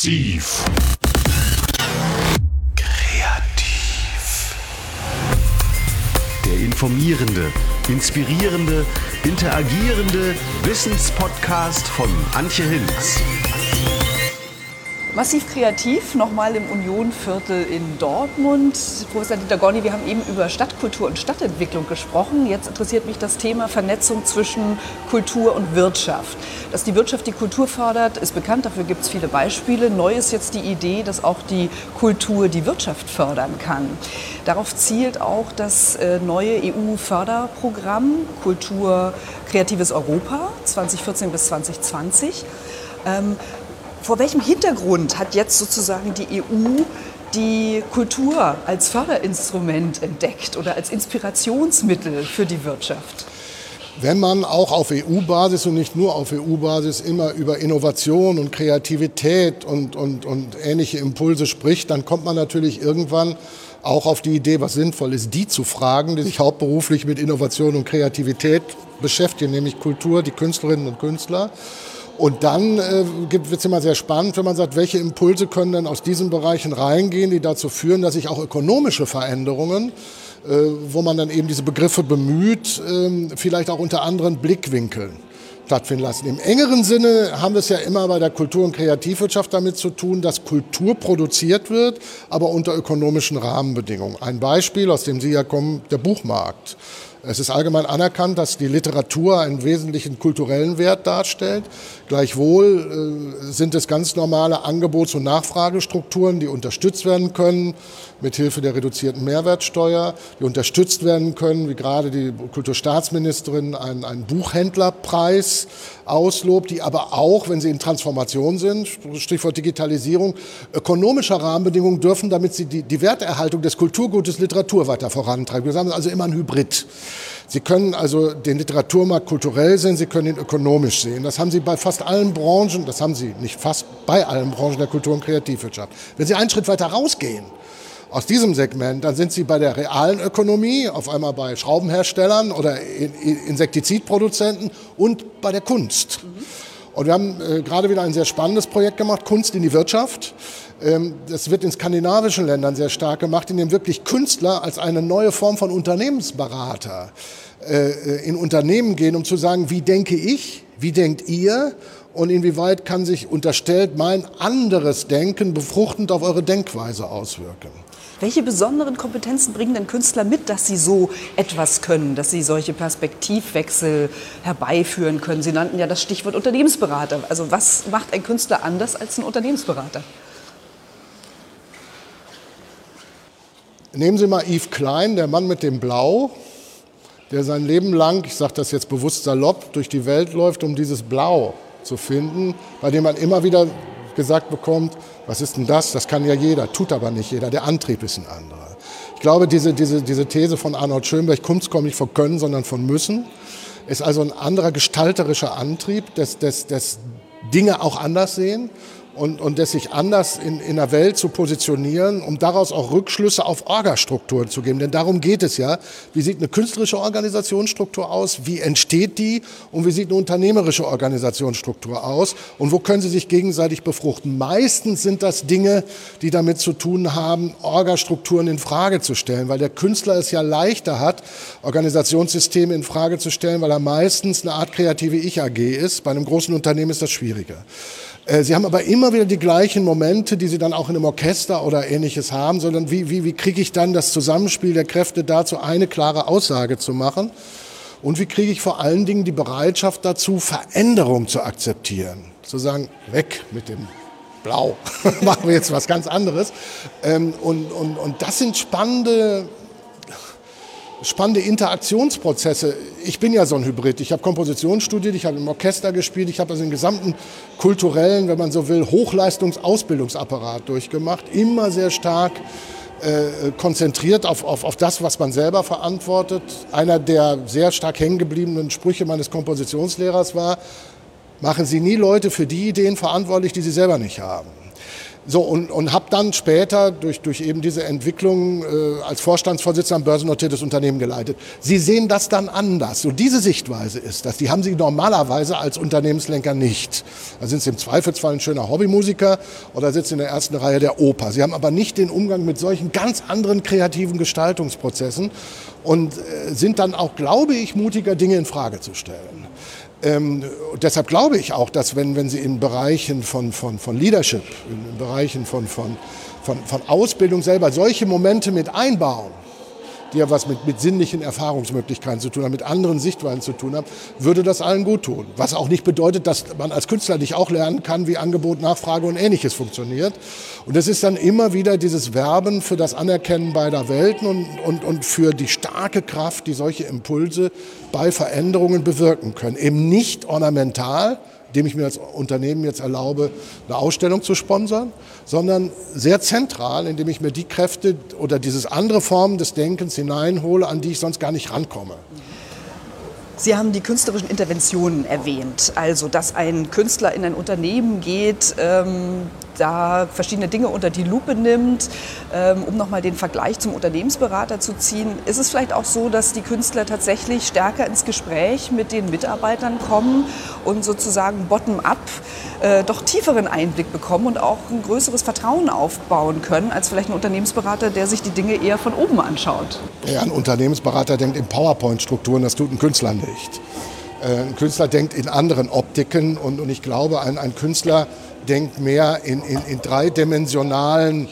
Massiv. Kreativ. Der informierende, inspirierende, interagierende Wissenspodcast von Antje Hinz. Massiv kreativ, nochmal im Unionviertel in Dortmund. Professor Dieter Gorni, wir haben eben über Stadtkultur und Stadtentwicklung gesprochen. Jetzt interessiert mich das Thema Vernetzung zwischen Kultur und Wirtschaft. Dass die Wirtschaft die Kultur fördert, ist bekannt, dafür gibt es viele Beispiele. Neu ist jetzt die Idee, dass auch die Kultur die Wirtschaft fördern kann. Darauf zielt auch das äh, neue EU-Förderprogramm Kultur Kreatives Europa 2014 bis 2020. Vor welchem Hintergrund hat jetzt sozusagen die EU die Kultur als Förderinstrument entdeckt oder als Inspirationsmittel für die Wirtschaft? Wenn man auch auf EU-Basis und nicht nur auf EU-Basis immer über Innovation und Kreativität und, und, und ähnliche Impulse spricht, dann kommt man natürlich irgendwann auch auf die Idee, was sinnvoll ist, die zu fragen, die sich hauptberuflich mit Innovation und Kreativität beschäftigen, nämlich Kultur, die Künstlerinnen und Künstler. Und dann äh, wird es immer sehr spannend, wenn man sagt, welche Impulse können denn aus diesen Bereichen reingehen, die dazu führen, dass sich auch ökonomische Veränderungen, äh, wo man dann eben diese Begriffe bemüht, äh, vielleicht auch unter anderen Blickwinkeln stattfinden lassen. Im engeren Sinne haben wir es ja immer bei der Kultur- und Kreativwirtschaft damit zu tun, dass Kultur produziert wird, aber unter ökonomischen Rahmenbedingungen. Ein Beispiel, aus dem Sie ja kommen, der Buchmarkt. Es ist allgemein anerkannt, dass die Literatur einen wesentlichen kulturellen Wert darstellt. Gleichwohl äh, sind es ganz normale Angebots- und Nachfragestrukturen, die unterstützt werden können mit Hilfe der reduzierten Mehrwertsteuer, die unterstützt werden können, wie gerade die Kulturstaatsministerin einen, einen Buchhändlerpreis auslobt, die aber auch, wenn sie in Transformation sind, Stichwort Digitalisierung, ökonomischer Rahmenbedingungen dürfen, damit sie die, die Werterhaltung des Kulturgutes Literatur weiter vorantreiben. Wir haben also immer ein Hybrid. Sie können also den Literaturmarkt kulturell sehen, Sie können ihn ökonomisch sehen. Das haben Sie bei fast allen Branchen, das haben Sie nicht fast bei allen Branchen der Kultur- und Kreativwirtschaft. Wenn Sie einen Schritt weiter rausgehen, aus diesem Segment, dann sind Sie bei der realen Ökonomie, auf einmal bei Schraubenherstellern oder Insektizidproduzenten und bei der Kunst. Und wir haben äh, gerade wieder ein sehr spannendes Projekt gemacht, Kunst in die Wirtschaft. Ähm, das wird in skandinavischen Ländern sehr stark gemacht, in dem wirklich Künstler als eine neue Form von Unternehmensberater äh, in Unternehmen gehen, um zu sagen, wie denke ich, wie denkt ihr und inwieweit kann sich unterstellt mein anderes Denken befruchtend auf eure Denkweise auswirken. Welche besonderen Kompetenzen bringen denn Künstler mit, dass sie so etwas können, dass sie solche Perspektivwechsel herbeiführen können? Sie nannten ja das Stichwort Unternehmensberater. Also was macht ein Künstler anders als ein Unternehmensberater? Nehmen Sie mal Yves Klein, der Mann mit dem Blau, der sein Leben lang, ich sage das jetzt bewusst salopp, durch die Welt läuft, um dieses Blau zu finden, bei dem man immer wieder gesagt bekommt, was ist denn das? Das kann ja jeder, tut aber nicht jeder, der Antrieb ist ein anderer. Ich glaube, diese, diese, diese These von Arnold Schönberg, Kunst kommt nicht von Können, sondern von Müssen, ist also ein anderer gestalterischer Antrieb, des, des, des Dinge auch anders sehen und, und das sich anders in, in der Welt zu positionieren, um daraus auch Rückschlüsse auf Orgastrukturen zu geben. Denn darum geht es ja. Wie sieht eine künstlerische Organisationsstruktur aus? Wie entsteht die? Und wie sieht eine unternehmerische Organisationsstruktur aus? Und wo können sie sich gegenseitig befruchten? Meistens sind das Dinge, die damit zu tun haben, Orgastrukturen in Frage zu stellen, weil der Künstler es ja leichter hat, Organisationssysteme in Frage zu stellen, weil er meistens eine Art kreative Ich-AG ist. Bei einem großen Unternehmen ist das schwieriger. Äh, sie haben aber immer wieder die gleichen Momente, die Sie dann auch in einem Orchester oder ähnliches haben, sondern wie, wie, wie kriege ich dann das Zusammenspiel der Kräfte dazu, eine klare Aussage zu machen? Und wie kriege ich vor allen Dingen die Bereitschaft dazu, Veränderung zu akzeptieren? Zu sagen, weg mit dem Blau, machen wir jetzt was ganz anderes. Ähm, und, und, und das sind spannende spannende Interaktionsprozesse. Ich bin ja so ein Hybrid. Ich habe Komposition studiert, ich habe im Orchester gespielt, ich habe also den gesamten kulturellen, wenn man so will, Hochleistungsausbildungsapparat durchgemacht. Immer sehr stark äh, konzentriert auf, auf, auf das, was man selber verantwortet. Einer der sehr stark hängen gebliebenen Sprüche meines Kompositionslehrers war, machen Sie nie Leute für die Ideen verantwortlich, die Sie selber nicht haben. So, und, und habe dann später durch, durch eben diese Entwicklung äh, als Vorstandsvorsitzender ein börsennotiertes Unternehmen geleitet. Sie sehen das dann anders. So diese Sichtweise ist das. Die haben Sie normalerweise als Unternehmenslenker nicht. Da sind Sie im Zweifelsfall ein schöner Hobbymusiker oder sitzen in der ersten Reihe der Oper. Sie haben aber nicht den Umgang mit solchen ganz anderen kreativen Gestaltungsprozessen und äh, sind dann auch, glaube ich, mutiger, Dinge in Frage zu stellen. Ähm, deshalb glaube ich auch, dass wenn, wenn Sie in Bereichen von, von, von Leadership, in Bereichen von, von, von, von Ausbildung selber solche Momente mit einbauen, die ja was mit, mit sinnlichen Erfahrungsmöglichkeiten zu tun haben, mit anderen Sichtweisen zu tun haben, würde das allen gut tun. Was auch nicht bedeutet, dass man als Künstler nicht auch lernen kann, wie Angebot, Nachfrage und Ähnliches funktioniert. Und es ist dann immer wieder dieses Werben für das Anerkennen beider Welten und, und, und für die starke Kraft, die solche Impulse bei Veränderungen bewirken können. Eben nicht ornamental, indem ich mir als Unternehmen jetzt erlaube, eine Ausstellung zu sponsern, sondern sehr zentral, indem ich mir die Kräfte oder dieses andere Formen des Denkens hineinhole, an die ich sonst gar nicht rankomme. Sie haben die künstlerischen Interventionen erwähnt, also dass ein Künstler in ein Unternehmen geht, ähm, da verschiedene Dinge unter die Lupe nimmt, ähm, um nochmal den Vergleich zum Unternehmensberater zu ziehen. Ist es vielleicht auch so, dass die Künstler tatsächlich stärker ins Gespräch mit den Mitarbeitern kommen und sozusagen bottom-up äh, doch tieferen Einblick bekommen und auch ein größeres Vertrauen aufbauen können, als vielleicht ein Unternehmensberater, der sich die Dinge eher von oben anschaut? Ja, ein Unternehmensberater denkt in PowerPoint-Strukturen, das tut ein Künstler nicht. Äh, ein Künstler denkt in anderen Optiken und, und ich glaube, ein, ein Künstler denkt mehr in, in, in dreidimensionalen,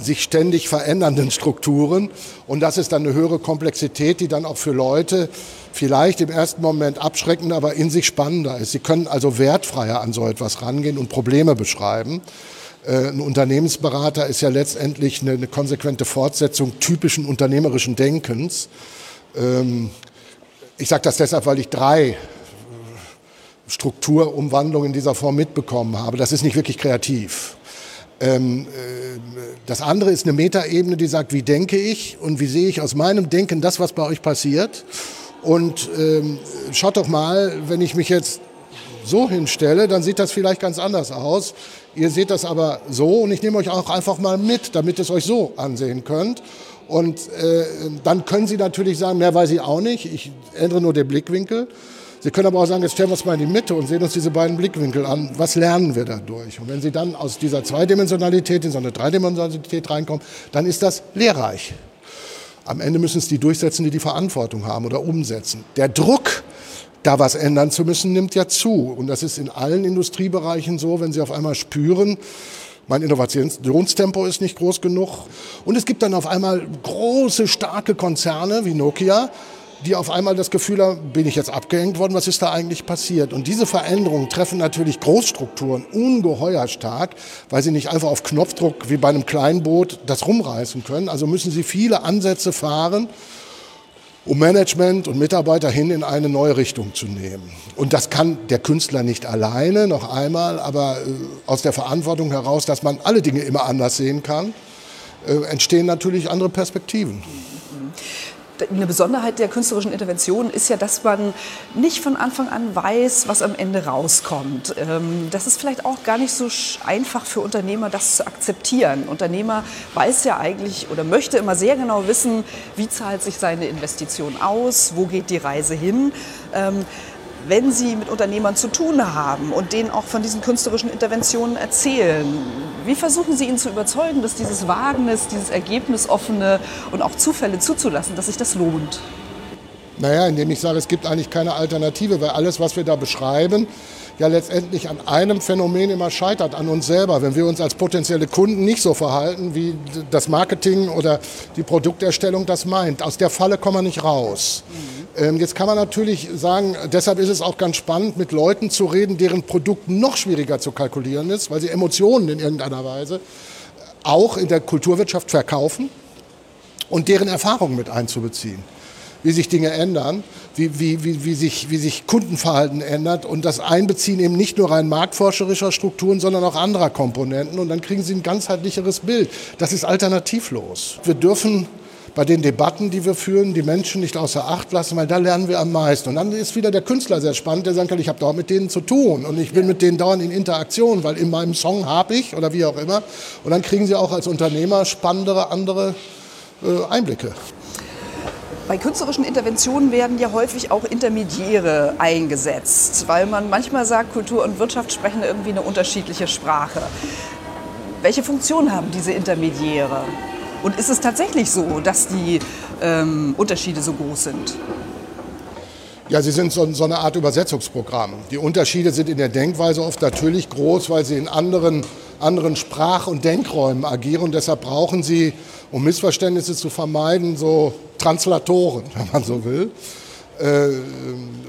sich ständig verändernden Strukturen. Und das ist dann eine höhere Komplexität, die dann auch für Leute vielleicht im ersten Moment abschreckend, aber in sich spannender ist. Sie können also wertfreier an so etwas rangehen und Probleme beschreiben. Äh, ein Unternehmensberater ist ja letztendlich eine, eine konsequente Fortsetzung typischen unternehmerischen Denkens. Ähm, ich sage das deshalb, weil ich drei Strukturumwandlung in dieser Form mitbekommen habe. Das ist nicht wirklich kreativ. Ähm, äh, das andere ist eine Metaebene, die sagt, wie denke ich und wie sehe ich aus meinem Denken das, was bei euch passiert. Und ähm, schaut doch mal, wenn ich mich jetzt so hinstelle, dann sieht das vielleicht ganz anders aus. Ihr seht das aber so und ich nehme euch auch einfach mal mit, damit ihr es euch so ansehen könnt. Und äh, dann können Sie natürlich sagen, mehr weiß ich auch nicht, ich ändere nur den Blickwinkel. Sie können aber auch sagen, jetzt stellen wir uns mal in die Mitte und sehen uns diese beiden Blickwinkel an. Was lernen wir dadurch? Und wenn Sie dann aus dieser Zweidimensionalität in so eine Dreidimensionalität reinkommen, dann ist das lehrreich. Am Ende müssen es die durchsetzen, die die Verantwortung haben oder umsetzen. Der Druck, da was ändern zu müssen, nimmt ja zu. Und das ist in allen Industriebereichen so, wenn Sie auf einmal spüren, mein Innovationstempo ist nicht groß genug. Und es gibt dann auf einmal große, starke Konzerne wie Nokia, die auf einmal das Gefühl haben, bin ich jetzt abgehängt worden, was ist da eigentlich passiert? Und diese Veränderungen treffen natürlich Großstrukturen ungeheuer stark, weil sie nicht einfach auf Knopfdruck wie bei einem Kleinboot das rumreißen können. Also müssen sie viele Ansätze fahren, um Management und Mitarbeiter hin in eine neue Richtung zu nehmen. Und das kann der Künstler nicht alleine, noch einmal, aber äh, aus der Verantwortung heraus, dass man alle Dinge immer anders sehen kann, äh, entstehen natürlich andere Perspektiven eine Besonderheit der künstlerischen Intervention ist ja, dass man nicht von Anfang an weiß, was am Ende rauskommt. Ähm, das ist vielleicht auch gar nicht so einfach für Unternehmer, das zu akzeptieren. Unternehmer weiß ja eigentlich oder möchte immer sehr genau wissen, wie zahlt sich seine Investition aus, wo geht die Reise hin. Wenn Sie mit Unternehmern zu tun haben und denen auch von diesen künstlerischen Interventionen erzählen, wie versuchen Sie ihn zu überzeugen, dass dieses Wagnis, dieses Ergebnisoffene und auch Zufälle zuzulassen, dass sich das lohnt? Naja, indem ich sage, es gibt eigentlich keine Alternative, weil alles, was wir da beschreiben, ja letztendlich an einem Phänomen immer scheitert, an uns selber. Wenn wir uns als potenzielle Kunden nicht so verhalten, wie das Marketing oder die Produkterstellung das meint. Aus der Falle kommen wir nicht raus. Mhm. Jetzt kann man natürlich sagen, deshalb ist es auch ganz spannend, mit Leuten zu reden, deren Produkt noch schwieriger zu kalkulieren ist, weil sie Emotionen in irgendeiner Weise auch in der Kulturwirtschaft verkaufen und deren Erfahrungen mit einzubeziehen wie sich Dinge ändern, wie, wie, wie, wie, sich, wie sich Kundenverhalten ändert und das Einbeziehen eben nicht nur rein marktforscherischer Strukturen, sondern auch anderer Komponenten und dann kriegen Sie ein ganzheitlicheres Bild. Das ist alternativlos. Wir dürfen bei den Debatten, die wir führen, die Menschen nicht außer Acht lassen, weil da lernen wir am meisten. Und dann ist wieder der Künstler sehr spannend, der sagen kann, ich habe dauernd mit denen zu tun und ich bin mit denen dauernd in Interaktion, weil in meinem Song habe ich oder wie auch immer. Und dann kriegen sie auch als Unternehmer spannendere andere äh, Einblicke. Bei künstlerischen Interventionen werden ja häufig auch Intermediäre eingesetzt, weil man manchmal sagt, Kultur und Wirtschaft sprechen irgendwie eine unterschiedliche Sprache. Welche Funktion haben diese Intermediäre? Und ist es tatsächlich so, dass die ähm, Unterschiede so groß sind? Ja, sie sind so, so, eine Art Übersetzungsprogramm. Die Unterschiede sind in der Denkweise oft natürlich groß, weil sie in anderen, anderen Sprach- und Denkräumen agieren. Und deshalb brauchen sie, um Missverständnisse zu vermeiden, so Translatoren, wenn man so will. Äh,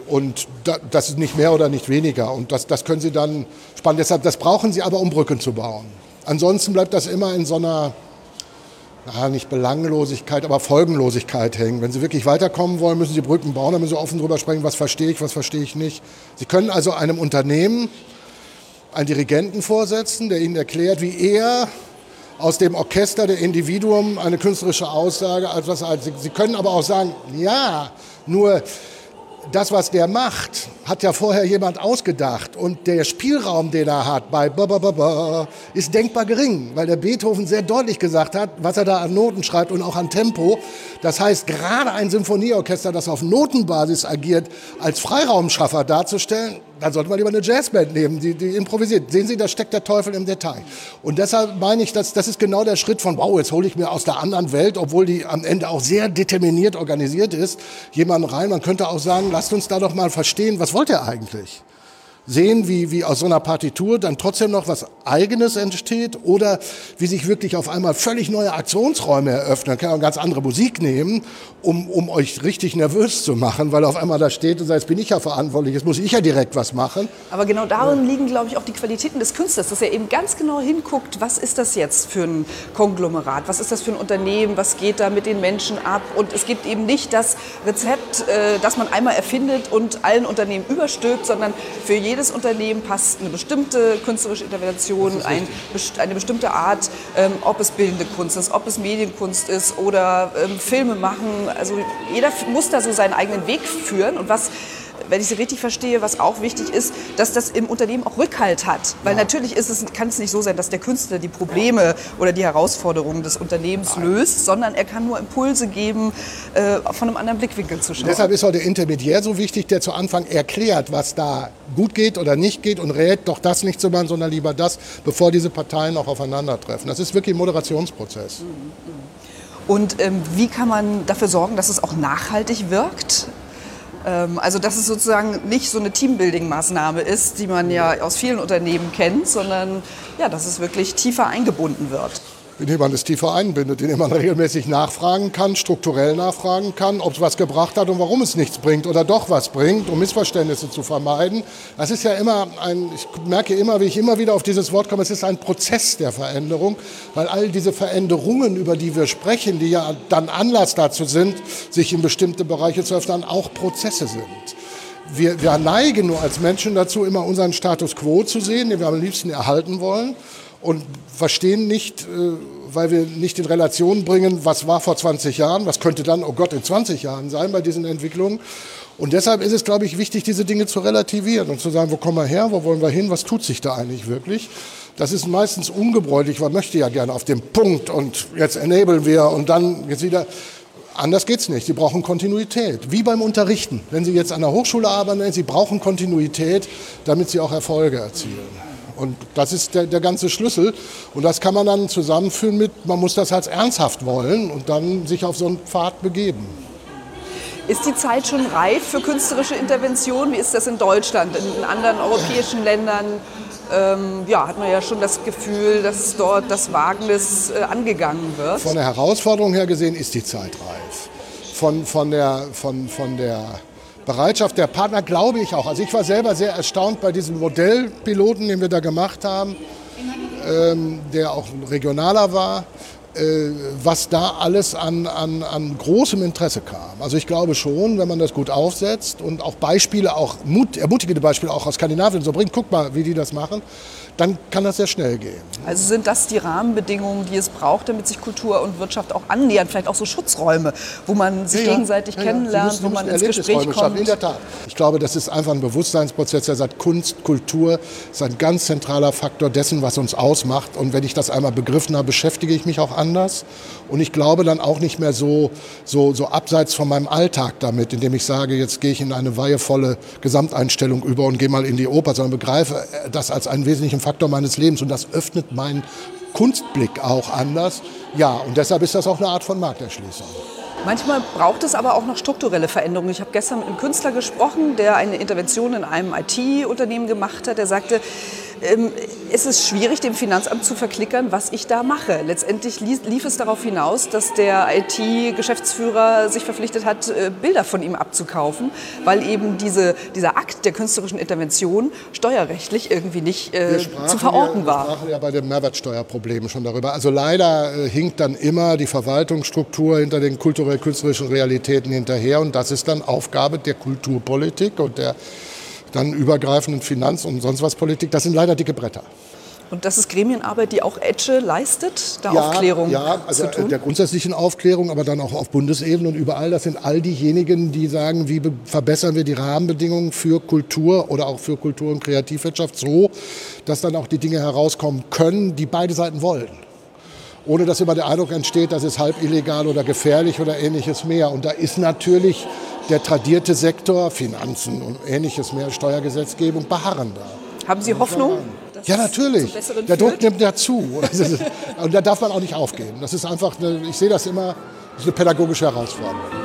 und das ist nicht mehr oder nicht weniger. Und das, das können Sie dann spannen. Deshalb, das brauchen Sie aber, um Brücken zu bauen. Ansonsten bleibt das immer in so einer na, nicht Belanglosigkeit, aber Folgenlosigkeit hängen. Wenn Sie wirklich weiterkommen wollen, müssen Sie Brücken bauen, dann müssen Sie offen drüber sprechen, was verstehe ich, was verstehe ich nicht. Sie können also einem Unternehmen einen Dirigenten vorsetzen, der Ihnen erklärt, wie er aus dem Orchester der Individuum eine künstlerische Aussage als was als. Sie können aber auch sagen, ja, nur das, was der macht, hat ja vorher jemand ausgedacht. Und der Spielraum, den er hat bei ba, ist denkbar gering, weil der Beethoven sehr deutlich gesagt hat, was er da an Noten schreibt und auch an Tempo. Das heißt, gerade ein Symphonieorchester, das auf Notenbasis agiert, als Freiraumschaffer darzustellen, dann sollte man lieber eine Jazzband nehmen, die, die improvisiert. Sehen Sie, da steckt der Teufel im Detail. Und deshalb meine ich, dass, das ist genau der Schritt von, wow, jetzt hole ich mir aus der anderen Welt, obwohl die am Ende auch sehr determiniert organisiert ist, jemanden rein. Man könnte auch sagen, lasst uns da doch mal verstehen, was wollt ihr eigentlich? Sehen, wie, wie aus so einer Partitur dann trotzdem noch was Eigenes entsteht oder wie sich wirklich auf einmal völlig neue Aktionsräume eröffnen. Man kann auch ganz andere Musik nehmen, um, um euch richtig nervös zu machen, weil auf einmal da steht und sagt, jetzt bin ich ja verantwortlich, jetzt muss ich ja direkt was machen. Aber genau darin liegen, glaube ich, auch die Qualitäten des Künstlers, dass er eben ganz genau hinguckt, was ist das jetzt für ein Konglomerat, was ist das für ein Unternehmen, was geht da mit den Menschen ab und es gibt eben nicht das Rezept, äh, das man einmal erfindet und allen Unternehmen überstülpt, sondern für jeden jedes Unternehmen passt eine bestimmte künstlerische Intervention, ein, eine bestimmte Art, ähm, ob es bildende Kunst ist, ob es Medienkunst ist oder ähm, Filme machen. Also jeder muss da so seinen eigenen Weg führen und was wenn ich Sie richtig verstehe, was auch wichtig ist, dass das im Unternehmen auch Rückhalt hat. Weil ja. natürlich ist es, kann es nicht so sein, dass der Künstler die Probleme oder die Herausforderungen des Unternehmens Nein. löst, sondern er kann nur Impulse geben, äh, von einem anderen Blickwinkel zu schauen. Deshalb ist auch der Intermediär so wichtig, der zu Anfang erklärt, was da gut geht oder nicht geht und rät, doch das nicht zu machen, sondern lieber das, bevor diese Parteien auch aufeinandertreffen. Das ist wirklich ein Moderationsprozess. Und ähm, wie kann man dafür sorgen, dass es auch nachhaltig wirkt? Ähm, also dass es sozusagen nicht so eine Teambuilding-Maßnahme ist, die man ja aus vielen Unternehmen kennt, sondern ja, dass es wirklich tiefer eingebunden wird indem man es tiefer einbindet, indem man regelmäßig nachfragen kann, strukturell nachfragen kann, ob es was gebracht hat und warum es nichts bringt oder doch was bringt, um Missverständnisse zu vermeiden. Das ist ja immer ein, ich merke immer, wie ich immer wieder auf dieses Wort komme, es ist ein Prozess der Veränderung, weil all diese Veränderungen, über die wir sprechen, die ja dann Anlass dazu sind, sich in bestimmte Bereiche zu öffnen, auch Prozesse sind. Wir, wir neigen nur als Menschen dazu, immer unseren Status quo zu sehen, den wir am liebsten erhalten wollen und verstehen nicht, äh, weil wir nicht in Relation bringen, was war vor 20 Jahren, was könnte dann, oh Gott, in 20 Jahren sein bei diesen Entwicklungen. Und deshalb ist es, glaube ich, wichtig, diese Dinge zu relativieren und zu sagen, wo kommen wir her, wo wollen wir hin, was tut sich da eigentlich wirklich. Das ist meistens ungebräuchlich, man möchte ja gerne auf dem Punkt und jetzt enablen wir und dann jetzt wieder. Anders geht's nicht. Sie brauchen Kontinuität. Wie beim Unterrichten. Wenn Sie jetzt an der Hochschule arbeiten, Sie brauchen Kontinuität, damit Sie auch Erfolge erzielen. Und das ist der, der ganze Schlüssel. Und das kann man dann zusammenführen mit, man muss das als ernsthaft wollen und dann sich auf so einen Pfad begeben. Ist die Zeit schon reif für künstlerische Intervention? Wie ist das in Deutschland? In anderen europäischen Ländern ähm, ja, hat man ja schon das Gefühl, dass dort das Wagnis äh, angegangen wird. Von der Herausforderung her gesehen ist die Zeit reif. Von, von, der, von, von der Bereitschaft der Partner glaube ich auch. Also ich war selber sehr erstaunt bei diesem Modellpiloten, den wir da gemacht haben, ähm, der auch regionaler war. Äh, was da alles an, an, an großem Interesse kam. Also ich glaube schon, wenn man das gut aufsetzt und auch Beispiele, auch Mut, ermutigende Beispiele auch aus Skandinavien so bringt, guck mal, wie die das machen, dann kann das sehr schnell gehen. Also sind das die Rahmenbedingungen, die es braucht, damit sich Kultur und Wirtschaft auch annähern? Vielleicht auch so Schutzräume, wo man sich ja, gegenseitig ja, kennenlernt, wo man ins Gespräch kommt? Schaffen. In der Tat. Ich glaube, das ist einfach ein Bewusstseinsprozess, der sagt, Kunst, Kultur ist ein ganz zentraler Faktor dessen, was uns ausmacht. Und wenn ich das einmal begriffen habe, beschäftige ich mich auch anders. Und ich glaube dann auch nicht mehr so, so, so abseits von meinem Alltag damit, indem ich sage, jetzt gehe ich in eine weihevolle Gesamteinstellung über und gehe mal in die Oper, sondern begreife das als einen wesentlichen Faktor meines Lebens. Und das öffnet meinen Kunstblick auch anders. Ja, und deshalb ist das auch eine Art von Markterschließung. Manchmal braucht es aber auch noch strukturelle Veränderungen. Ich habe gestern mit einem Künstler gesprochen, der eine Intervention in einem IT-Unternehmen gemacht hat. Der sagte, es ist schwierig, dem Finanzamt zu verklickern, was ich da mache. Letztendlich lief es darauf hinaus, dass der IT-Geschäftsführer sich verpflichtet hat, äh, Bilder von ihm abzukaufen, weil eben diese, dieser Akt der künstlerischen Intervention steuerrechtlich irgendwie nicht äh, zu verorten ja, war. Wir sprachen ja bei den Mehrwertsteuerproblemen schon darüber. Also leider äh, hinkt dann immer die Verwaltungsstruktur hinter den kulturell-künstlerischen Realitäten hinterher und das ist dann Aufgabe der Kulturpolitik und der dann übergreifenden Finanz- und sonst was Politik, das sind leider dicke Bretter. Und das ist Gremienarbeit, die auch Etche leistet, da ja, Aufklärung ja, also zu tun? der grundsätzlichen Aufklärung, aber dann auch auf Bundesebene und überall. Das sind all diejenigen, die sagen, wie verbessern wir die Rahmenbedingungen für Kultur oder auch für Kultur- und Kreativwirtschaft so, dass dann auch die Dinge herauskommen können, die beide Seiten wollen ohne dass immer der Eindruck entsteht, das ist halb illegal oder gefährlich oder ähnliches mehr. Und da ist natürlich der tradierte Sektor, Finanzen und ähnliches mehr, Steuergesetzgebung, beharrender. Haben Sie Hoffnung? Ja, natürlich. Der Druck nimmt ja zu. Und da darf man auch nicht aufgeben. Das ist einfach, eine, ich sehe das immer, das ist eine pädagogische Herausforderung.